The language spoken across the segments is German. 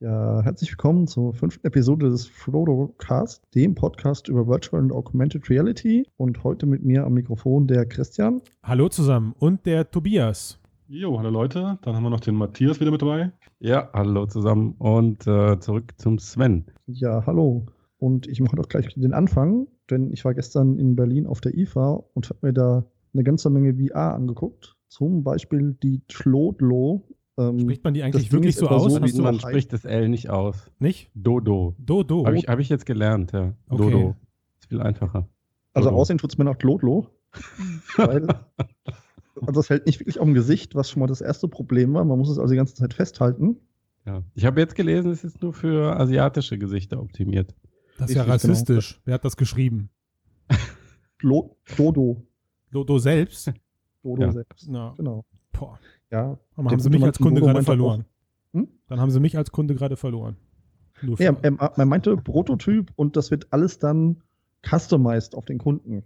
Ja, herzlich willkommen zur fünften Episode des Frodo Cast, dem Podcast über Virtual und Augmented Reality. Und heute mit mir am Mikrofon der Christian. Hallo zusammen und der Tobias. Jo, hallo Leute. Dann haben wir noch den Matthias wieder mit dabei. Ja, hallo zusammen und äh, zurück zum Sven. Ja, hallo. Und ich mache doch gleich den Anfang, denn ich war gestern in Berlin auf der IFA und habe mir da eine ganze Menge VR angeguckt. Zum Beispiel die ähm, Spricht man die eigentlich wirklich so aus? So, wie man spricht das L nicht aus. Nicht? Dodo. Dodo. Habe ich, hab ich jetzt gelernt, ja. Okay. Dodo. Ist viel einfacher. Also Dodo. aussehen tut es mir nach Tlodlo. weil, also es hält nicht wirklich auf dem Gesicht, was schon mal das erste Problem war. Man muss es also die ganze Zeit festhalten. Ja. Ich habe jetzt gelesen, es ist nur für asiatische Gesichter optimiert. Das ist ja rassistisch. Genau. Wer hat das geschrieben? Dodo. Dodo selbst? Dodo ja. selbst. Ja. Genau. Boah. Ja. Aber haben sie mich als Kunde gerade verloren. Hm? Dann haben sie mich als Kunde gerade verloren. Ja, er, er, meinte Prototyp und das wird alles dann customized auf den Kunden.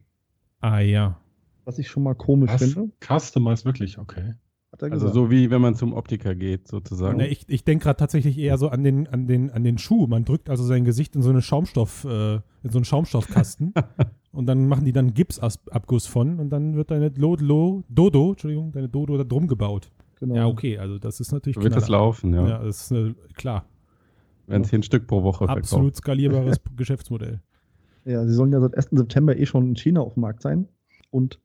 Ah ja. Was ich schon mal komisch Was? finde. Customized wirklich, okay. Also so wie wenn man zum Optiker geht, sozusagen. Ja, ich ich denke gerade tatsächlich eher so an den, an, den, an den Schuh. Man drückt also sein Gesicht in so eine Schaumstoff, äh, in so einen Schaumstoffkasten und dann machen die dann Gipsabguss von und dann wird deine Dodo, Dodo, Entschuldigung, deine Dodo da drum gebaut. Genau. Ja, okay, also das ist natürlich Wird das laufen, ja. Ja, das ist äh, klar. Wenn es ein Stück pro Woche verkauft. Absolut skalierbares Geschäftsmodell. Ja, sie sollen ja seit 1. September eh schon in China auf dem Markt sein. Und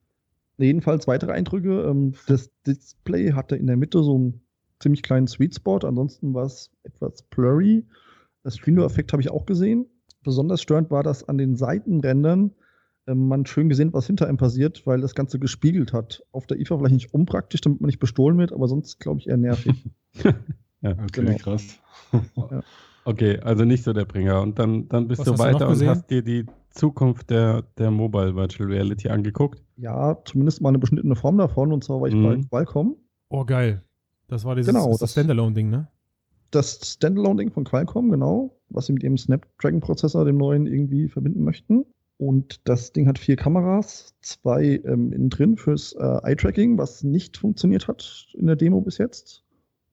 jedenfalls weitere Eindrücke. Ähm, das Display hatte in der Mitte so einen ziemlich kleinen Sweet Spot. Ansonsten war es etwas blurry. Das Streaming-Effekt habe ich auch gesehen. Besonders störend war das an den Seitenrändern man schön gesehen, was hinter einem passiert, weil das Ganze gespiegelt hat. Auf der IFA vielleicht nicht unpraktisch, damit man nicht bestohlen wird, aber sonst glaube ich eher nervig. ja, okay, genau. krass. ja. Okay, also nicht so der Bringer. Und dann, dann bist was du weiter und hast dir die Zukunft der, der Mobile Virtual Reality angeguckt. Ja, zumindest mal eine beschnittene Form davon. Und zwar war ich mhm. bei Qualcomm. Oh, geil. Das war dieses genau, das, das Standalone-Ding, ne? Das Standalone-Ding von Qualcomm, genau. Was sie mit ihrem Snapdragon-Prozessor, dem neuen, irgendwie verbinden möchten. Und das Ding hat vier Kameras, zwei ähm, innen drin fürs äh, Eye-Tracking, was nicht funktioniert hat in der Demo bis jetzt.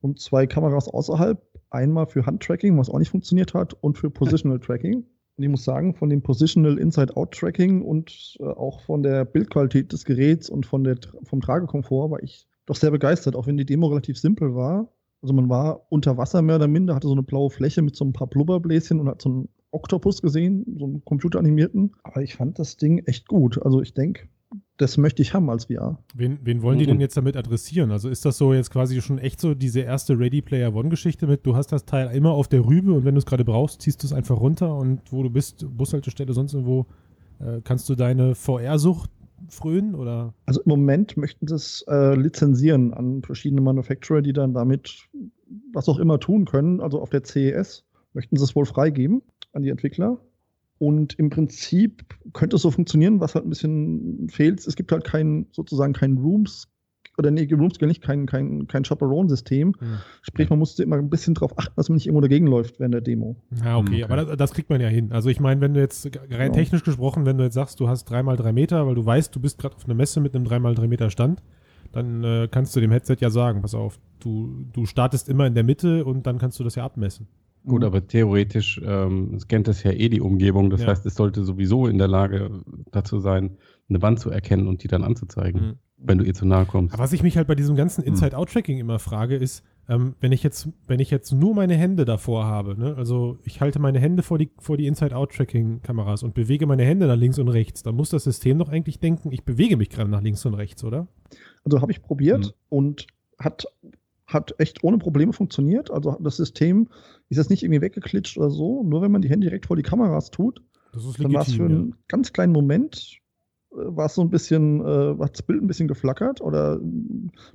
Und zwei Kameras außerhalb, einmal für Hand-Tracking, was auch nicht funktioniert hat, und für Positional Tracking. Und ich muss sagen, von dem Positional Inside-Out-Tracking und äh, auch von der Bildqualität des Geräts und von der, vom Tragekomfort war ich doch sehr begeistert, auch wenn die Demo relativ simpel war. Also man war unter Wasser mehr oder minder, hatte so eine blaue Fläche mit so ein paar Blubberbläschen und hat so ein Octopus gesehen, so einen computeranimierten. Aber ich fand das Ding echt gut. Also ich denke, das möchte ich haben als VR. Wen, wen wollen die denn jetzt damit adressieren? Also ist das so jetzt quasi schon echt so diese erste Ready Player One-Geschichte mit, du hast das Teil immer auf der Rübe und wenn du es gerade brauchst, ziehst du es einfach runter und wo du bist, Bushaltestelle, sonst irgendwo, äh, kannst du deine VR-Sucht frönen oder? Also im Moment möchten sie es äh, lizenzieren an verschiedene Manufacturer, die dann damit was auch immer tun können. Also auf der CES möchten sie es wohl freigeben an die Entwickler. Und im Prinzip könnte es so funktionieren, was halt ein bisschen fehlt. Es gibt halt kein, sozusagen kein Rooms, oder nee, Rooms gar nicht, kein, kein, kein Chaperone-System. Mhm. Sprich, man musste immer ein bisschen darauf achten, dass man nicht irgendwo dagegen läuft während der Demo. Ja, okay, mhm. aber das, das, kriegt man ja hin. Also ich meine, wenn du jetzt rein genau. technisch gesprochen, wenn du jetzt sagst, du hast 3x3 Meter, weil du weißt, du bist gerade auf einer Messe mit einem 3x3 Meter Stand, dann äh, kannst du dem Headset ja sagen, pass auf, du, du startest immer in der Mitte und dann kannst du das ja abmessen. Gut, mhm. aber theoretisch ähm, scannt es ja eh die Umgebung. Das ja. heißt, es sollte sowieso in der Lage dazu sein, eine Wand zu erkennen und die dann anzuzeigen, mhm. wenn du ihr zu nahe kommst. Aber was ich mich halt bei diesem ganzen mhm. Inside-Out-Tracking immer frage, ist, ähm, wenn ich jetzt, wenn ich jetzt nur meine Hände davor habe, ne? also ich halte meine Hände vor die, vor die Inside-Out-Tracking-Kameras und bewege meine Hände nach links und rechts, dann muss das System doch eigentlich denken, ich bewege mich gerade nach links und rechts, oder? Also habe ich probiert mhm. und hat hat echt ohne Probleme funktioniert. Also das System ist jetzt nicht irgendwie weggeklitscht oder so. Nur wenn man die Hände direkt vor die Kameras tut, das ist legitim, dann war es für einen ja. ganz kleinen Moment, äh, war es so ein bisschen, äh, hat das Bild ein bisschen geflackert oder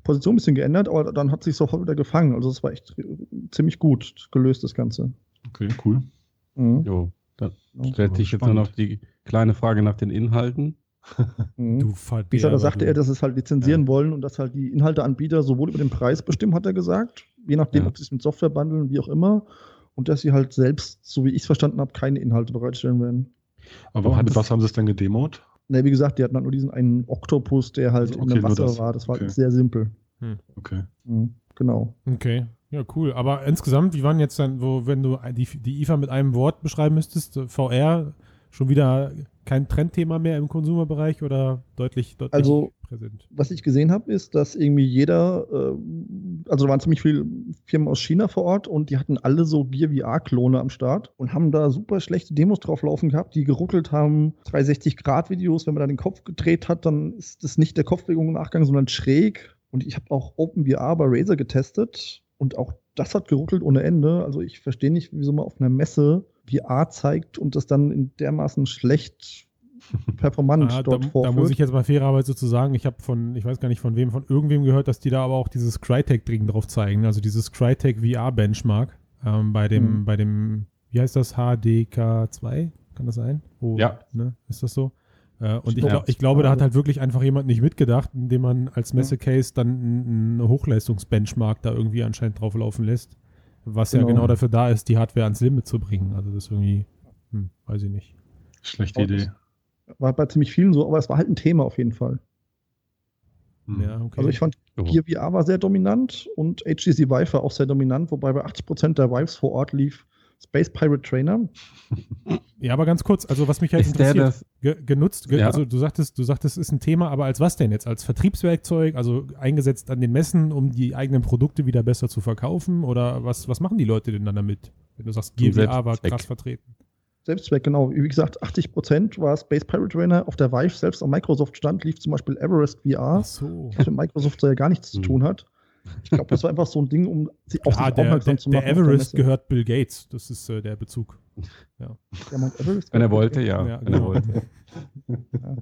Position ein bisschen geändert, aber dann hat sich sofort wieder gefangen. Also es war echt ziemlich gut gelöst, das Ganze. Okay, cool. Mhm. Jo, dann stellt sich jetzt nur noch die kleine Frage nach den Inhalten. Mhm. Du Wie gesagt, da sagte er, dass es halt lizenzieren ja. wollen und dass halt die Inhalteanbieter sowohl über den Preis bestimmen, hat er gesagt, je nachdem, ja. ob sie es mit Software bundeln, wie auch immer, und dass sie halt selbst, so wie ich es verstanden habe, keine Inhalte bereitstellen werden. Aber mit was haben sie es denn gedemot? Ne, wie gesagt, die hatten halt nur diesen einen Oktopus, der halt also, okay, in dem Wasser war. Das war okay. sehr simpel. Hm. Okay. Mhm, genau. Okay. Ja, cool. Aber insgesamt, wie waren jetzt dann, wo, wenn du die, die IFA mit einem Wort beschreiben müsstest, VR schon wieder kein Trendthema mehr im Konsumerbereich oder deutlich, deutlich also, präsent? Was ich gesehen habe, ist, dass irgendwie jeder, äh, also da waren ziemlich viele Firmen aus China vor Ort und die hatten alle so Gear VR-Klone am Start und haben da super schlechte Demos drauf laufen gehabt, die geruckelt haben, 360-Grad-Videos, wenn man da den Kopf gedreht hat, dann ist das nicht der Kopfbewegung im Nachgang, sondern schräg. Und ich habe auch OpenVR bei Razer getestet und auch das hat geruckelt ohne Ende. Also ich verstehe nicht, wieso man auf einer Messe VR zeigt und das dann in dermaßen schlecht performant ah, dort da, vorführt. Da muss ich jetzt mal fairerweise zu sagen, ich habe von, ich weiß gar nicht von wem, von irgendwem gehört, dass die da aber auch dieses Crytek-Ding drauf zeigen, also dieses Crytek VR-Benchmark ähm, bei dem, mhm. bei dem, wie heißt das, HDK2? Kann das sein? Oh, ja. Ne? Ist das so? Äh, und ich, glaub, ich, glaube, da hat halt wirklich einfach jemand nicht mitgedacht, indem man als Messe-Case dann einen Hochleistungsbenchmark da irgendwie anscheinend drauflaufen lässt. Was genau. ja genau dafür da ist, die Hardware ans Limit zu bringen. Also das ist irgendwie, hm, weiß ich nicht. Schlechte Idee. War bei ziemlich vielen so, aber es war halt ein Thema auf jeden Fall. Hm. Ja, okay. Also ich fand, oh. Gear VR war sehr dominant und HTC Vive war auch sehr dominant, wobei bei 80% der Vives vor Ort lief Space Pirate Trainer. Ja, aber ganz kurz, also was mich jetzt ist interessiert, ge genutzt, ge ja. also du sagtest, du sagtest, es ist ein Thema, aber als was denn jetzt? Als Vertriebswerkzeug, also eingesetzt an den Messen, um die eigenen Produkte wieder besser zu verkaufen? Oder was, was machen die Leute denn dann damit, wenn du sagst, GVA war krass vertreten? Selbstzweck, genau. Wie gesagt, 80% war Space Pirate Trainer. Auf der Vive selbst am Microsoft stand, lief zum Beispiel Everest VR, Ach so. was mit Microsoft ja gar nichts zu tun hat. Ich glaube, das war einfach so ein Ding, um sie auf ah, sich aufmerksam zu machen. Der Everest gehört Bill Gates. Das ist äh, der Bezug. Ja. Wenn er wollte, ja. ja Wenn er genau. wollte. ja.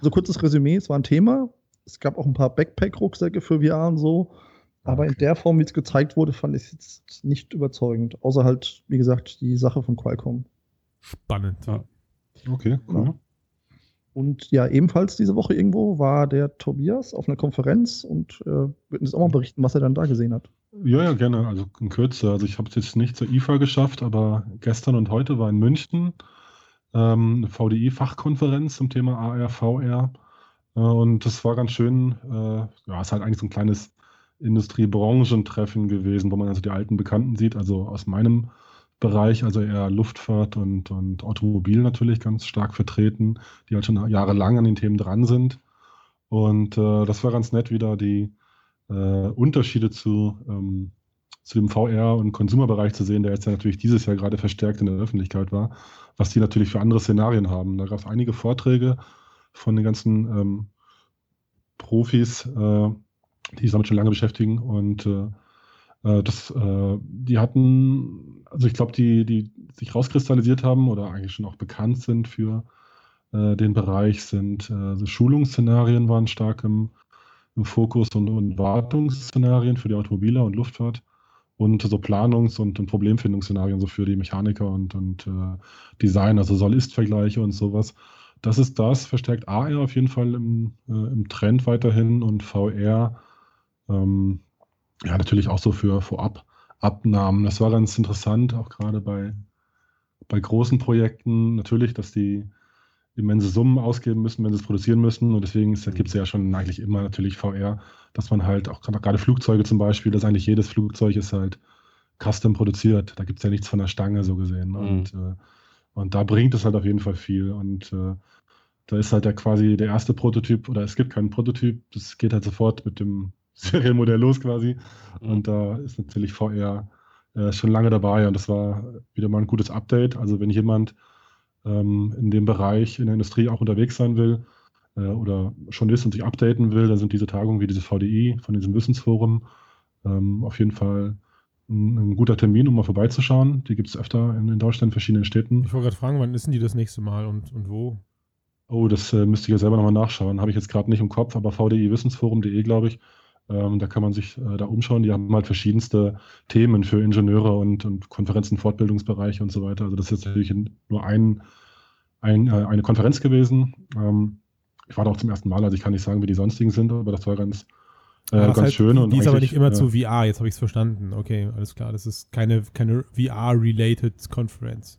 So kurzes Resümee: Es war ein Thema. Es gab auch ein paar Backpack-Rucksäcke für VR und so. Aber in der Form, wie es gezeigt wurde, fand ich es jetzt nicht überzeugend. Außer halt, wie gesagt, die Sache von Qualcomm. Spannend. Ja. Okay, cool. Und ja, ebenfalls diese Woche irgendwo war der Tobias auf einer Konferenz und äh, wird uns auch mal berichten, was er dann da gesehen hat. Ja, ja, gerne. Also in Kürze. Also ich habe es jetzt nicht zur IFA geschafft, aber gestern und heute war in München ähm, eine VDI-Fachkonferenz zum Thema AR, VR. Äh, und das war ganz schön. Äh, ja, es ist halt eigentlich so ein kleines Industriebranchentreffen gewesen, wo man also die alten Bekannten sieht. Also aus meinem Bereich, also eher Luftfahrt und, und Automobil natürlich ganz stark vertreten, die halt schon jahrelang an den Themen dran sind. Und äh, das war ganz nett, wieder die äh, Unterschiede zu, ähm, zu dem VR- und Konsumerbereich zu sehen, der jetzt ja natürlich dieses Jahr gerade verstärkt in der Öffentlichkeit war, was die natürlich für andere Szenarien haben. Da gab es einige Vorträge von den ganzen ähm, Profis, äh, die sich damit schon lange beschäftigen und äh, äh, das, äh, die hatten, also ich glaube, die, die sich rauskristallisiert haben oder eigentlich schon auch bekannt sind für äh, den Bereich, sind also Schulungsszenarien waren stark im, im Fokus und, und Wartungsszenarien für die Automobiler und Luftfahrt und so Planungs- und, und Problemfindungsszenarien so für die Mechaniker und, und äh, Design, also Soll-Ist-Vergleiche und sowas. Das ist das, verstärkt AR auf jeden Fall im, äh, im Trend weiterhin und VR ähm, ja, natürlich auch so für Vorab-Abnahmen. Das war ganz interessant, auch gerade bei, bei großen Projekten. Natürlich, dass die immense Summen ausgeben müssen, wenn sie es produzieren müssen. Und deswegen gibt es ja schon eigentlich immer natürlich VR, dass man halt auch gerade Flugzeuge zum Beispiel, dass eigentlich jedes Flugzeug ist halt custom produziert. Da gibt es ja nichts von der Stange so gesehen. Mhm. Und, äh, und da bringt es halt auf jeden Fall viel. Und äh, da ist halt der quasi der erste Prototyp oder es gibt keinen Prototyp. Das geht halt sofort mit dem Serienmodell los quasi. Und da ist natürlich VR äh, schon lange dabei und das war wieder mal ein gutes Update. Also wenn jemand ähm, in dem Bereich in der Industrie auch unterwegs sein will äh, oder schon ist und sich updaten will, dann sind diese Tagungen wie diese VDI von diesem Wissensforum ähm, auf jeden Fall ein, ein, guter Termin, um mal vorbeizuschauen. Die gibt es öfter in, in, Deutschland in verschiedenen Städten. Ich wollte gerade fragen, wann ist denn die das nächste Mal und, und wo? Oh, das äh, müsste ich ja selber nochmal nachschauen. Habe ich jetzt gerade nicht im Kopf, aber vdi-wissensforum.de, glaube ich, ähm, da kann man sich äh, da umschauen. Die haben halt verschiedenste Themen für Ingenieure und, und Konferenzen, Fortbildungsbereiche und so weiter. Also das ist natürlich nur ein, ein äh, eine Konferenz gewesen. Ähm, ich war da auch zum ersten Mal, also ich kann nicht sagen, wie die sonstigen sind, aber das war ganz, äh, das ganz heißt, schön. Die, die ist aber nicht immer zu VR, jetzt habe ich es verstanden. Okay, alles klar. Das ist keine, keine VR-related Konferenz.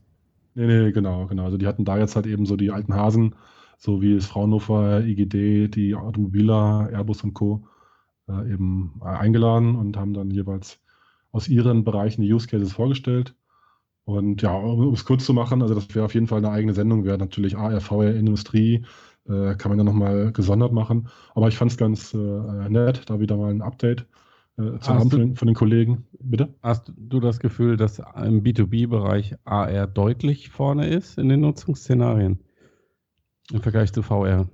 Nee, nee, genau, genau. Also die hatten da jetzt halt eben so die alten Hasen, so wie es Fraunhofer, IGD, die Automobiler, Airbus und Co äh, eben eingeladen und haben dann jeweils aus ihren Bereichen die Use Cases vorgestellt. Und ja, um es kurz zu machen, also das wäre auf jeden Fall eine eigene Sendung, wäre natürlich AR, VR, Industrie, äh, kann man dann nochmal gesondert machen. Aber ich fand es ganz äh, nett, da wieder mal ein Update äh, zu haben von, von, den Kollegen. Bitte? Hast du das Gefühl, dass im B2B-Bereich AR deutlich vorne ist in den Nutzungsszenarien im Vergleich zu VR?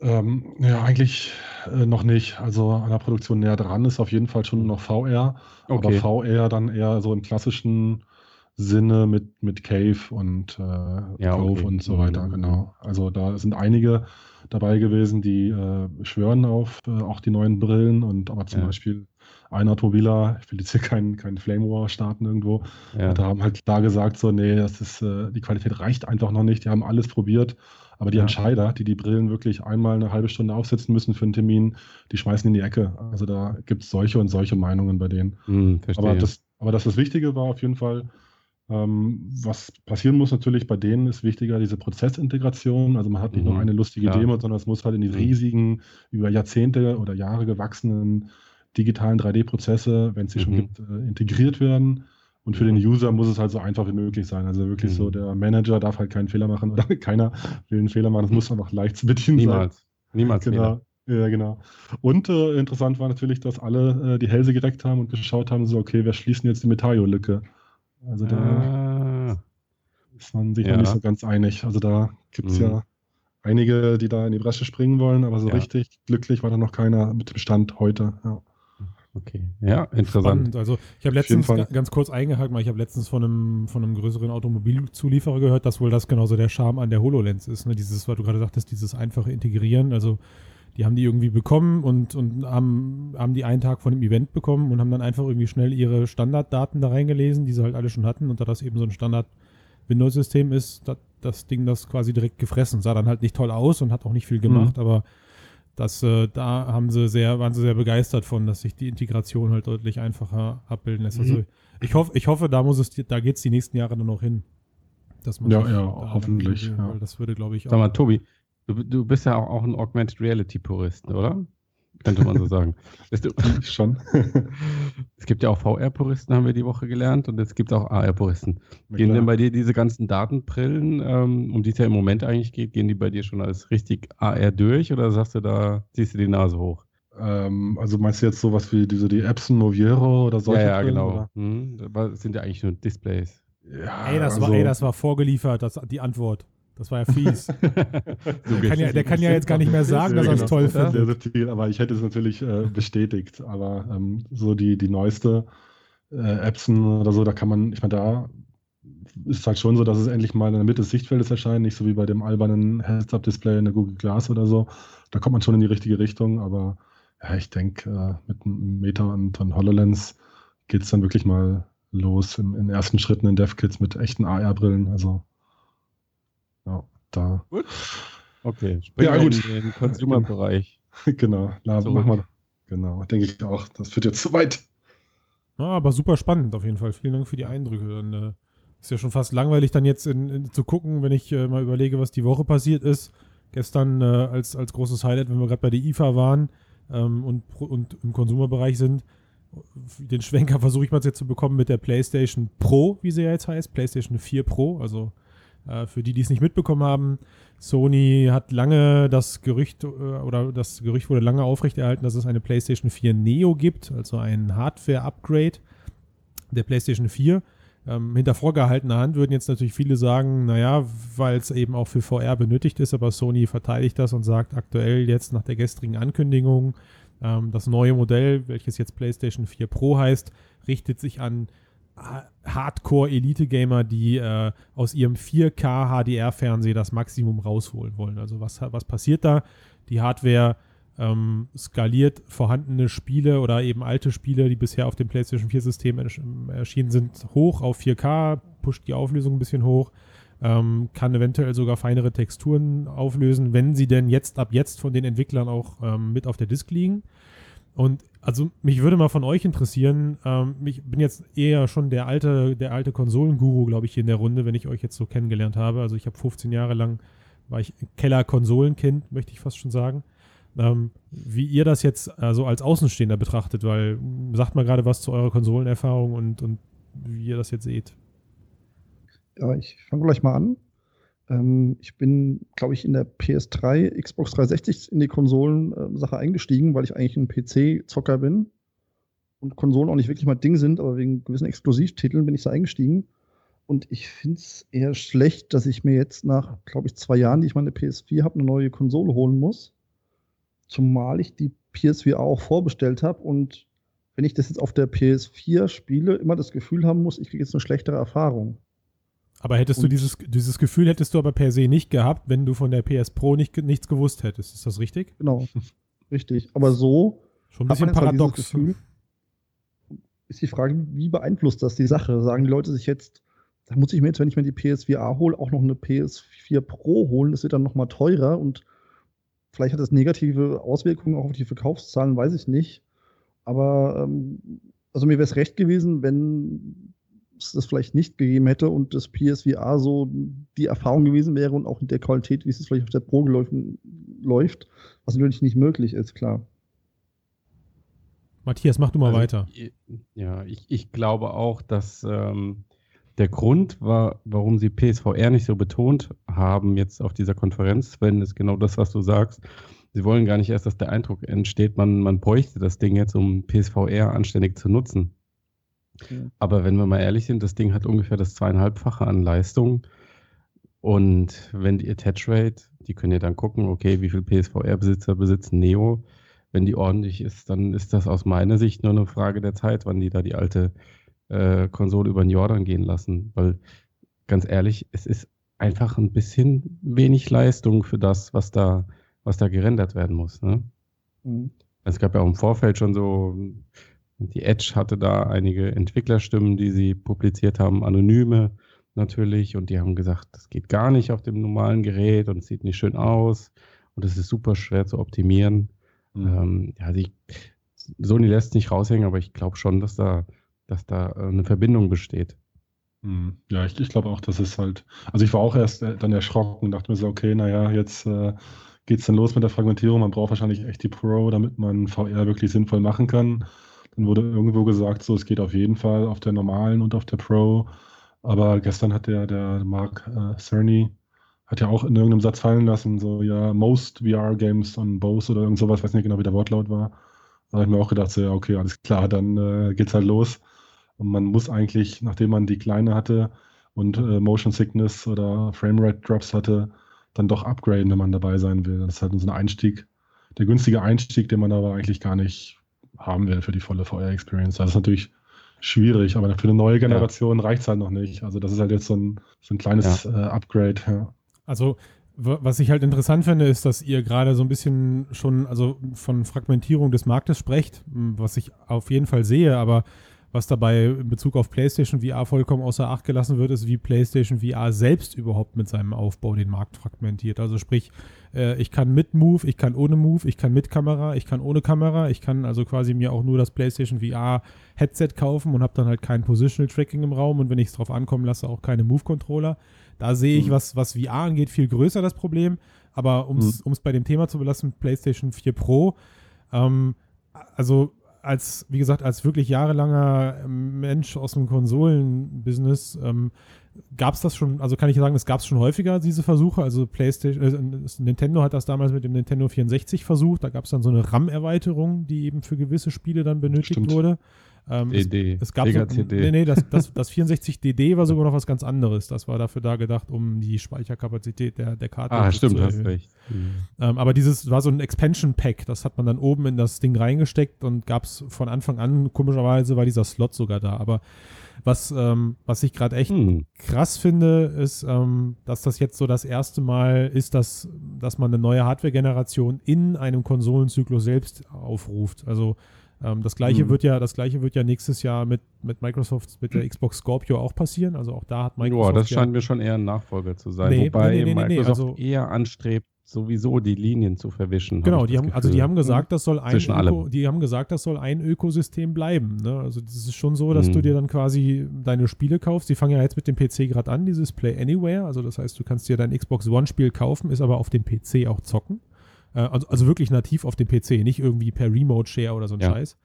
Ähm, ja, eigentlich äh, noch nicht. Also an der Produktion näher dran ist auf jeden Fall schon noch VR. Okay. Aber VR dann eher so im klassischen Sinne mit, mit Cave und äh, ja, Cove okay. und so weiter, genau. Also da sind einige dabei gewesen, die äh, schwören auf äh, auch die neuen Brillen und aber zum ja. Beispiel ein Automobiler, ich will jetzt hier keinen kein Flame War starten irgendwo, ja. da haben halt klar gesagt, so, nee, das ist, äh, die Qualität reicht einfach noch nicht, die haben alles probiert aber die ja. Entscheider, die die Brillen wirklich einmal eine halbe Stunde aufsetzen müssen für einen Termin, die schmeißen in die Ecke. Also da gibt es solche und solche Meinungen bei denen. Hm, aber, das, aber das, das Wichtige war auf jeden Fall, ähm, was passieren muss natürlich bei denen ist wichtiger diese Prozessintegration. Also man hat nicht mhm. nur eine lustige ja. Demo, sondern es muss halt in die mhm. riesigen, über Jahrzehnte oder Jahre gewachsenen digitalen 3D-Prozesse, wenn es sie mhm. schon gibt, äh, integriert werden. Und für den User muss es halt so einfach wie möglich sein. Also wirklich mhm. so, der Manager darf halt keinen Fehler machen oder keiner will einen Fehler machen. Es muss einfach leicht zu bedienen Niemals. sein. Niemals. Genau. Fehler. Ja, genau. Und äh, interessant war natürlich, dass alle äh, die Hälse gereckt haben und geschaut haben, so, okay, wer schließt denn jetzt die Metaio-Lücke? Also da ah. ist man sich ja. noch nicht so ganz einig. Also da gibt es mhm. ja einige, die da in die Bresche springen wollen, aber so ja. richtig glücklich war da noch keiner mit dem Stand heute. Ja. Okay, ja, interessant. Spannend. Also ich habe letztens ganz kurz eingehakt, mal ich habe letztens von einem, von einem größeren Automobilzulieferer gehört, dass wohl das genauso der Charme an der HoloLens ist. Ne? Dieses, was du gerade sagtest, dieses einfache Integrieren. Also die haben die irgendwie bekommen und, und haben, haben die einen Tag von dem Event bekommen und haben dann einfach irgendwie schnell ihre Standarddaten da reingelesen, die sie halt alle schon hatten. Und da das eben so ein Standard-Windows-System ist, das, das Ding das quasi direkt gefressen. Sah dann halt nicht toll aus und hat auch nicht viel gemacht, mhm. aber das, äh, da haben sie sehr, waren sie sehr begeistert von, dass sich die Integration halt deutlich einfacher abbilden lässt. Also mhm. Also ich hoffe, ich hoffe, da muss es, da geht es die nächsten Jahre dann noch hin. Dass man ja, ja, hoffentlich. Ja. Das würde, glaube ich, auch. Sag mal, Tobi, du, du bist ja auch, auch ein Augmented Reality Purist, oder? Könnte man so sagen. Schon. es gibt ja auch VR-Puristen, haben wir die Woche gelernt, und es gibt auch AR-Puristen. Gehen denn bei dir diese ganzen Datenbrillen, ähm, um die es ja im Moment eigentlich geht, gehen die bei dir schon als richtig AR durch oder sagst du da, ziehst du die Nase hoch? Ähm, also meinst du jetzt sowas wie diese die Epson Moviero oder solche? Ja, ja Brillen, genau. Hm, das sind ja eigentlich nur Displays. Ja, ey, das also, war, ey, das war vorgeliefert, das, die Antwort. Das war ja fies. so der kann ja, der kann ja jetzt gar nicht mehr sagen, dass er es toll findet. aber ich hätte es natürlich äh, bestätigt. Aber ähm, so die, die neueste äh, Epson oder so, da kann man, ich meine, da ist es halt schon so, dass es endlich mal in der Mitte des Sichtfeldes erscheint, nicht so wie bei dem albernen Heads-Up-Display in der Google Glass oder so. Da kommt man schon in die richtige Richtung, aber ja, ich denke, äh, mit Meta und, und HoloLens geht es dann wirklich mal los im, in ersten Schritten in DevKits mit echten AR-Brillen. Also. Gut. Okay, springen ja, gut. in den Consumer-Bereich. genau, na, so. machen wir. Genau, denke ich auch. Das führt jetzt zu weit. Ja, aber super spannend auf jeden Fall. Vielen Dank für die Eindrücke. Dann äh, ist ja schon fast langweilig, dann jetzt in, in, zu gucken, wenn ich äh, mal überlege, was die Woche passiert ist. Gestern äh, als, als großes Highlight, wenn wir gerade bei der IFA waren ähm, und, und im Konsumerbereich sind, den Schwenker versuche ich mal jetzt zu bekommen mit der PlayStation Pro, wie sie ja jetzt heißt, PlayStation 4 Pro, also für die, die es nicht mitbekommen haben, Sony hat lange das Gerücht äh, oder das Gerücht wurde lange aufrechterhalten, dass es eine PlayStation 4 Neo gibt, also ein Hardware-Upgrade der PlayStation 4. Ähm, hinter vorgehaltener Hand würden jetzt natürlich viele sagen, naja, weil es eben auch für VR benötigt ist, aber Sony verteidigt das und sagt aktuell jetzt nach der gestrigen Ankündigung, ähm, das neue Modell, welches jetzt PlayStation 4 Pro heißt, richtet sich an Hardcore-Elite-Gamer, die äh, aus ihrem 4K HDR-Fernseher das Maximum rausholen wollen. Also was, was passiert da? Die Hardware ähm, skaliert vorhandene Spiele oder eben alte Spiele, die bisher auf dem PlayStation 4-System erschienen sind, hoch auf 4K, pusht die Auflösung ein bisschen hoch, ähm, kann eventuell sogar feinere Texturen auflösen, wenn sie denn jetzt ab jetzt von den Entwicklern auch ähm, mit auf der Disk liegen. Und also mich würde mal von euch interessieren, ähm, ich bin jetzt eher schon der alte, der alte Konsolenguru, glaube ich, hier in der Runde, wenn ich euch jetzt so kennengelernt habe. Also ich habe 15 Jahre lang, war ich Keller-Konsolenkind, möchte ich fast schon sagen. ähm, wie ihr das jetzt also als Außenstehender betrachtet, weil sagt mal gerade was zu eurer Konsolenerfahrung und, und wie ihr das jetzt seht. Ja, ich fange gleich mal an. Ähm, ich bin, glaube ich, in der PS3, Xbox 360 in die Konsolen-Sache eingestiegen, weil ich eigentlich ein PC-Zocker bin und Konsolen auch nicht wirklich mal Ding sind, aber wegen gewissen Exklusivtiteln bin ich da eingestiegen. Und ich finde es eher schlecht, dass ich mir jetzt nach, glaube ich, zwei Jahren, die ich meine PS4 habe, eine neue Konsole holen muss. Zumal ich die PSVR auch vorbestellt habe und wenn ich das jetzt auf der PS4 spiele, immer das Gefühl haben muss, ich kriege jetzt eine schlechtere Erfahrung. Aber hättest und du dieses, dieses Gefühl hättest du aber per se nicht gehabt, wenn du von der PS Pro nicht, nichts gewusst hättest. Ist das richtig? Genau. richtig. Aber so. Schon ein bisschen halt paradox. Gefühl, ist die Frage, wie beeinflusst das die Sache? Sagen die Leute sich jetzt, da muss ich mir jetzt, wenn ich mir die PSVR hole, auch noch eine PS4 Pro holen, das wird dann nochmal teurer und vielleicht hat das negative Auswirkungen auch auf die Verkaufszahlen, weiß ich nicht. Aber ähm, also mir wäre es recht gewesen, wenn es das vielleicht nicht gegeben hätte und das PSVR so die Erfahrung gewesen wäre und auch in der Qualität, wie es vielleicht auf der Pro läuft, was natürlich nicht möglich ist, klar. Matthias, mach du mal also, weiter. Ja, ich, ich glaube auch, dass ähm, der Grund war, warum sie PSVR nicht so betont haben jetzt auf dieser Konferenz, wenn es genau das, was du sagst. Sie wollen gar nicht erst, dass der Eindruck entsteht, man, man bräuchte das Ding jetzt, um PSVR anständig zu nutzen. Aber wenn wir mal ehrlich sind, das Ding hat ungefähr das zweieinhalbfache an Leistung. Und wenn die Attach Rate, die können ja dann gucken, okay, wie viele PSVR-Besitzer besitzen Neo, wenn die ordentlich ist, dann ist das aus meiner Sicht nur eine Frage der Zeit, wann die da die alte äh, Konsole über den Jordan gehen lassen. Weil ganz ehrlich, es ist einfach ein bisschen wenig Leistung für das, was da, was da gerendert werden muss. Ne? Mhm. Es gab ja auch im Vorfeld schon so, die Edge hatte da einige Entwicklerstimmen, die sie publiziert haben, anonyme natürlich, und die haben gesagt, das geht gar nicht auf dem normalen Gerät und es sieht nicht schön aus und es ist super schwer zu optimieren. Mhm. Ähm, ja, die, Sony lässt nicht raushängen, aber ich glaube schon, dass da, dass da äh, eine Verbindung besteht. Mhm. Ja, ich, ich glaube auch, dass es halt. Also ich war auch erst äh, dann erschrocken und dachte mir so, okay, naja, jetzt äh, geht es dann los mit der Fragmentierung. Man braucht wahrscheinlich echt die Pro, damit man VR wirklich sinnvoll machen kann. Dann wurde irgendwo gesagt, so, es geht auf jeden Fall auf der normalen und auf der Pro. Aber gestern hat der, der Mark äh, Cerny, hat ja auch in irgendeinem Satz fallen lassen, so, ja, most VR-Games on both oder irgend sowas, weiß nicht genau, wie der Wortlaut war. Da habe ich mir auch gedacht, so, ja, okay, alles klar, dann äh, geht's halt los. Und man muss eigentlich, nachdem man die kleine hatte und äh, Motion Sickness oder Framerate Drops hatte, dann doch upgraden, wenn man dabei sein will. Das ist halt so ein Einstieg, der günstige Einstieg, den man aber eigentlich gar nicht haben will für die volle VR-Experience. Das ist natürlich schwierig, aber für eine neue Generation ja. reicht es halt noch nicht. Also das ist halt jetzt so ein, so ein kleines ja. äh, Upgrade. Ja. Also was ich halt interessant finde, ist, dass ihr gerade so ein bisschen schon also von Fragmentierung des Marktes sprecht, was ich auf jeden Fall sehe, aber was dabei in Bezug auf PlayStation VR vollkommen außer Acht gelassen wird, ist, wie PlayStation VR selbst überhaupt mit seinem Aufbau den Markt fragmentiert. Also sprich, äh, ich kann mit Move, ich kann ohne Move, ich kann mit Kamera, ich kann ohne Kamera, ich kann also quasi mir auch nur das PlayStation VR Headset kaufen und habe dann halt kein Positional Tracking im Raum und wenn ich es drauf ankommen lasse, auch keine Move-Controller. Da sehe ich, mhm. was, was VR angeht, viel größer das Problem. Aber um es mhm. bei dem Thema zu belassen, PlayStation 4 Pro, ähm, also als, wie gesagt, als wirklich jahrelanger Mensch aus dem Konsolenbusiness ähm, gab es das schon, also kann ich sagen, es gab es schon häufiger, diese Versuche. Also PlayStation, äh, Nintendo hat das damals mit dem Nintendo 64 versucht. Da gab es dann so eine RAM-Erweiterung, die eben für gewisse Spiele dann benötigt Stimmt. wurde. Ähm, DD. Es, es gab so, nee, nee, das, das, das 64DD war sogar noch was ganz anderes. Das war dafür da gedacht, um die Speicherkapazität der, der Karte ah, stimmt, zu erhöhen. hast recht. Mhm. Ähm, aber dieses war so ein Expansion Pack, das hat man dann oben in das Ding reingesteckt und gab es von Anfang an, komischerweise war dieser Slot sogar da. Aber was, ähm, was ich gerade echt hm. krass finde, ist, ähm, dass das jetzt so das erste Mal ist, dass, dass man eine neue Hardware-Generation in einem Konsolenzyklus selbst aufruft. Also ähm, das gleiche mhm. wird ja, das gleiche wird ja nächstes Jahr mit, mit Microsoft, mit der Xbox Scorpio auch passieren. Also auch da hat Microsoft. Boah, das scheint mir schon eher ein Nachfolger zu sein. Nee, wobei nee, nee, Microsoft also, eher anstrebt, sowieso die Linien zu verwischen. Genau, hab die haben, also die haben gesagt, das soll ein Öko, die haben gesagt, das soll ein Ökosystem bleiben. Ne? Also das ist schon so, dass mhm. du dir dann quasi deine Spiele kaufst. Die fangen ja jetzt mit dem PC gerade an, dieses Play Anywhere. Also das heißt, du kannst dir dein Xbox One Spiel kaufen, ist aber auf dem PC auch zocken. Äh, also, also wirklich nativ auf dem PC, nicht irgendwie per Remote Share oder so ein Ja. Scheiß.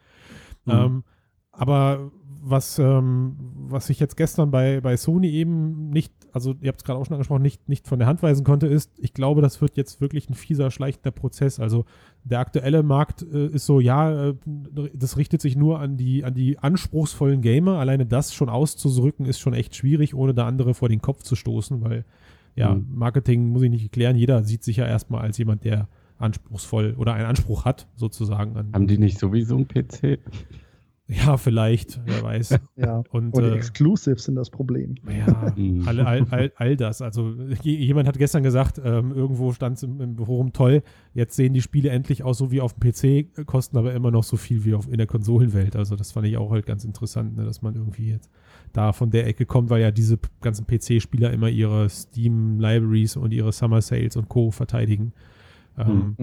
Mhm. Ähm, aber was, ähm, was ich jetzt gestern bei, bei Sony eben nicht, also ihr habt es gerade auch schon angesprochen, nicht, nicht von der Hand weisen konnte, ist, ich glaube, das wird jetzt wirklich ein fieser, schleichender Prozess. Also der aktuelle Markt äh, ist so, ja, äh, das richtet sich nur an die, an die anspruchsvollen Gamer. Alleine das schon auszurücken, ist schon echt schwierig, ohne da andere vor den Kopf zu stoßen, weil ja, Mhm. Marketing muss ich nicht erklären. Jeder sieht sich ja erstmal als jemand, der anspruchsvoll oder einen Anspruch hat, sozusagen. An, Haben die nicht sowieso einen PC? ja, vielleicht, wer weiß. Ja. Und, Und äh, Exclusives sind das Problem. ja, Mhm. all, all, all, all das. Also je- jemand hat gestern gesagt, ähm, irgendwo stand es im, im Forum, toll, jetzt sehen die Spiele endlich aus so wie auf dem PC, kosten aber immer noch so viel wie auf, in der Konsolenwelt. Also das fand ich auch halt ganz interessant, ne, dass man irgendwie jetzt da von der Ecke kommt, weil ja diese ganzen PC-Spieler immer ihre Steam-Libraries und ihre Summer Sales und Co. verteidigen. Ähm,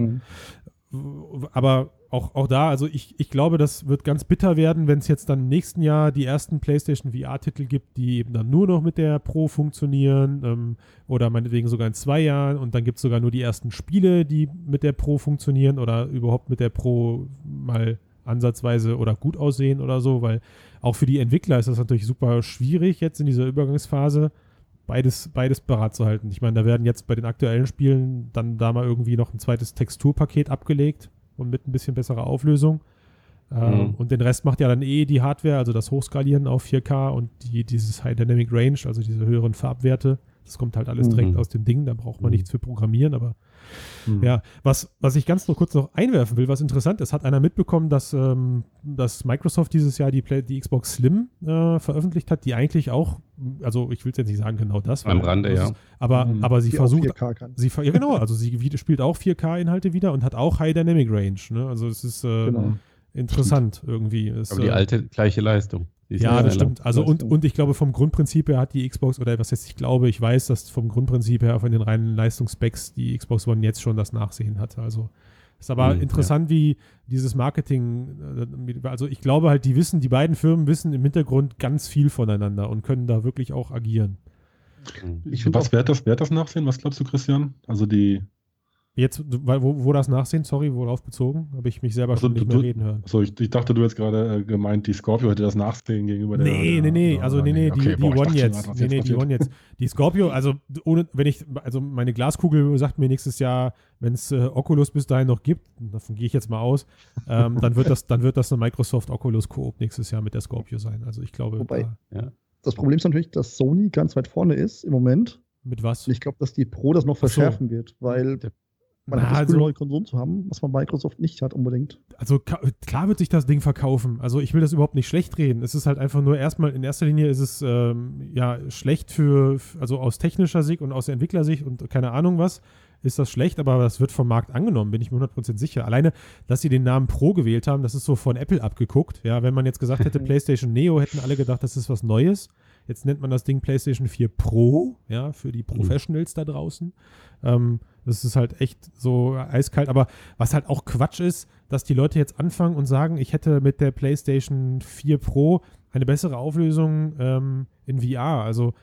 Mhm. aber auch, auch da, also ich, ich glaube, das wird ganz bitter werden, wenn es jetzt dann im nächsten Jahr die ersten PlayStation VR-Titel gibt, die eben dann nur noch mit der Pro funktionieren ähm, oder meinetwegen sogar in zwei Jahren und dann gibt es sogar nur die ersten Spiele, die mit der Pro funktionieren oder überhaupt mit der Pro mal ansatzweise oder gut aussehen oder so, weil auch für die Entwickler ist das natürlich super schwierig jetzt in dieser Übergangsphase beides, beides parat zu halten. Ich meine, da werden jetzt bei den aktuellen Spielen dann da mal irgendwie noch ein zweites Texturpaket abgelegt und mit ein bisschen besserer Auflösung. Ähm, Mhm. Und den Rest macht ja dann eh die Hardware, also das Hochskalieren auf 4K und die, dieses High Dynamic Range, also diese höheren Farbwerte. Das kommt halt alles direkt Mhm. aus dem Ding, da braucht man Mhm. nichts für programmieren, aber Mhm. ja, was, was ich ganz nur kurz noch einwerfen will, was interessant ist, hat einer mitbekommen, dass, ähm, dass Microsoft dieses Jahr die, Play die Xbox Slim äh, veröffentlicht hat, die eigentlich auch, also ich will jetzt nicht sagen genau das. Am Rande, ja. ist- Aber, Mhm. aber sie Die auch versucht, 4K kann. sie ja genau, also sie spielt auch 4K-Inhalte wieder und hat auch High Dynamic Range. Ne? Also es ist äh, Genau. interessant irgendwie. Es, Aber die äh, alte gleiche Leistung. Ja, das stimmt. Also und, und ich glaube, vom Grundprinzip her hat die Xbox, oder was heißt, ich glaube, ich weiß, dass vom Grundprinzip her von den reinen Leistungsspecs die Xbox One jetzt schon das Nachsehen hat. Also ist aber Mhm, interessant, wie dieses Marketing, äh, also ich glaube halt, die wissen, die beiden Firmen wissen im Hintergrund ganz viel voneinander und können da wirklich auch agieren. Mhm. Ich Was wird das, wird das Nachsehen? Was glaubst du, Christian? Also die, Jetzt, wo, wo das Nachsehen, sorry, worauf bezogen, habe ich mich selber Also schon nicht du- mehr du- reden hören. so ich, ich dachte, du hättest gerade äh, gemeint, die Scorpio hätte das Nachsehen gegenüber der. Nee, der, nee, nee, also nee, nee, die, okay, die boah, ich One schon, jetzt. was Nee, nee, die. One jetzt. Die Scorpio, also ohne, wenn ich, also meine Glaskugel sagt mir nächstes Jahr, wenn es äh, Oculus bis dahin noch gibt, davon gehe ich jetzt mal aus, ähm, dann wird das, dann wird das eine Microsoft Oculus Coop nächstes Jahr mit der Scorpio sein. Also ich glaube, Wobei- da, Das Problem ist natürlich, dass Sony ganz weit vorne ist im Moment. mit was? Und ich glaube, dass die Pro das noch Ach so. verschärfen wird, weil Der- man Na, hat das also- Gefühl, neue Konsolen zu haben, was man bei Microsoft nicht hat unbedingt. also klar wird sich das Ding verkaufen. Also ich will das überhaupt nicht schlecht reden. Es ist halt einfach nur erstmal, in erster Linie ist es ähm, ja schlecht für, also aus technischer Sicht und aus Entwicklersicht und keine Ahnung was, ist das schlecht, aber das wird vom Markt angenommen, bin ich mir 100% sicher. Alleine, dass sie den Namen Pro gewählt haben, das ist so von Apple abgeguckt. Ja, wenn man jetzt gesagt hätte PlayStation Neo, hätten alle gedacht, das ist was Neues. Jetzt nennt man das Ding PlayStation 4 Pro, ja, für die Professionals da draußen. Ähm, das ist halt echt so eiskalt. Aber was halt auch Quatsch ist, dass die Leute jetzt anfangen und sagen, ich hätte mit der PlayStation 4 Pro eine bessere Auflösung ähm, in VR. Also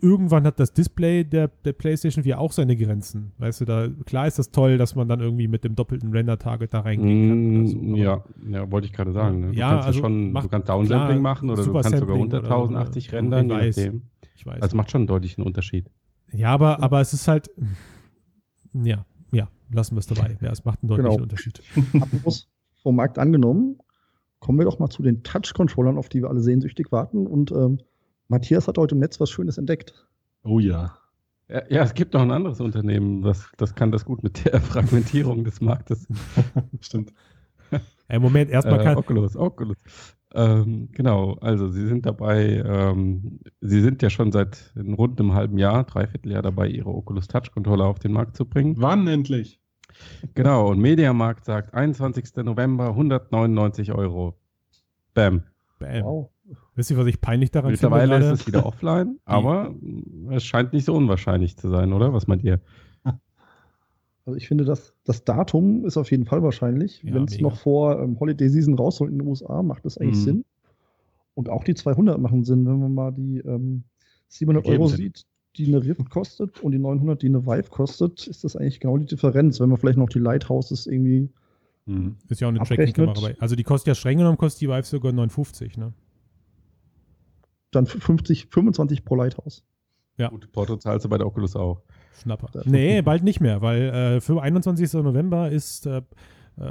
irgendwann hat das Display der, der PlayStation 4 auch seine Grenzen. Weißt du, da klar ist das toll, dass man dann irgendwie mit dem doppelten Render-Target da reingehen kann. Oder so, Mm, aber- ja, ja, wollte ich gerade sagen. Ne? Du Ja, kannst also schon, macht- du kannst Downsampling klar, machen oder du kannst sogar Sampling unter oder- 1080 oder- rendern, ich weiß. Ich weiß. Also macht schon deutlich einen Unterschied. Ja, aber, aber es ist halt, ja, ja, lassen wir es dabei. Ja, es macht einen deutlichen Genau. Unterschied. Apropos vom Markt angenommen, kommen wir doch mal zu den Touch-Controllern, auf die wir alle sehnsüchtig warten. Und ähm, Matthias hat heute im Netz was Schönes entdeckt. Oh ja. Ja, ja, es gibt noch ein anderes Unternehmen, das, das kann das gut mit der Fragmentierung des Marktes. Stimmt. Ey, Moment, erstmal Äh, kann. Oculus, Oculus. Ähm, genau, also Sie sind dabei, ähm, Sie sind ja schon seit rund einem halben Jahr, dreiviertel Jahr dabei, Ihre Oculus Touch Controller auf den Markt zu bringen. Wann endlich? Genau, und Mediamarkt sagt 21. November 199 Euro. Bam. Bam. Wow. Wisst ihr, was ich peinlich daran Mittlerweile finde? ist es wieder offline, aber es scheint nicht so unwahrscheinlich zu sein, oder? Was meint ihr? Also ich finde, das, das Datum ist auf jeden Fall wahrscheinlich. Ja, Wenn es noch vor ähm, Holiday Season rausholt in den USA, macht das eigentlich Mhm. Sinn. Und auch die 200 machen Sinn, wenn man mal die ähm, 700 Gegeben Euro sind. sieht. die eine Rift kostet und die 900, die eine Vive kostet, ist das eigentlich genau die Differenz, wenn man vielleicht noch die Lighthouses irgendwie. Mhm. Ist ja auch eine Tracking-Kamera. Also die kostet ja streng genommen, kostet die Vive sogar 950, ne? Dann 50, 25 pro Lighthouse. Ja. Gut, Porto zahlst du bei der Oculus auch. Schnapper. Nee, bald nicht mehr, weil äh, für 21. November ist äh,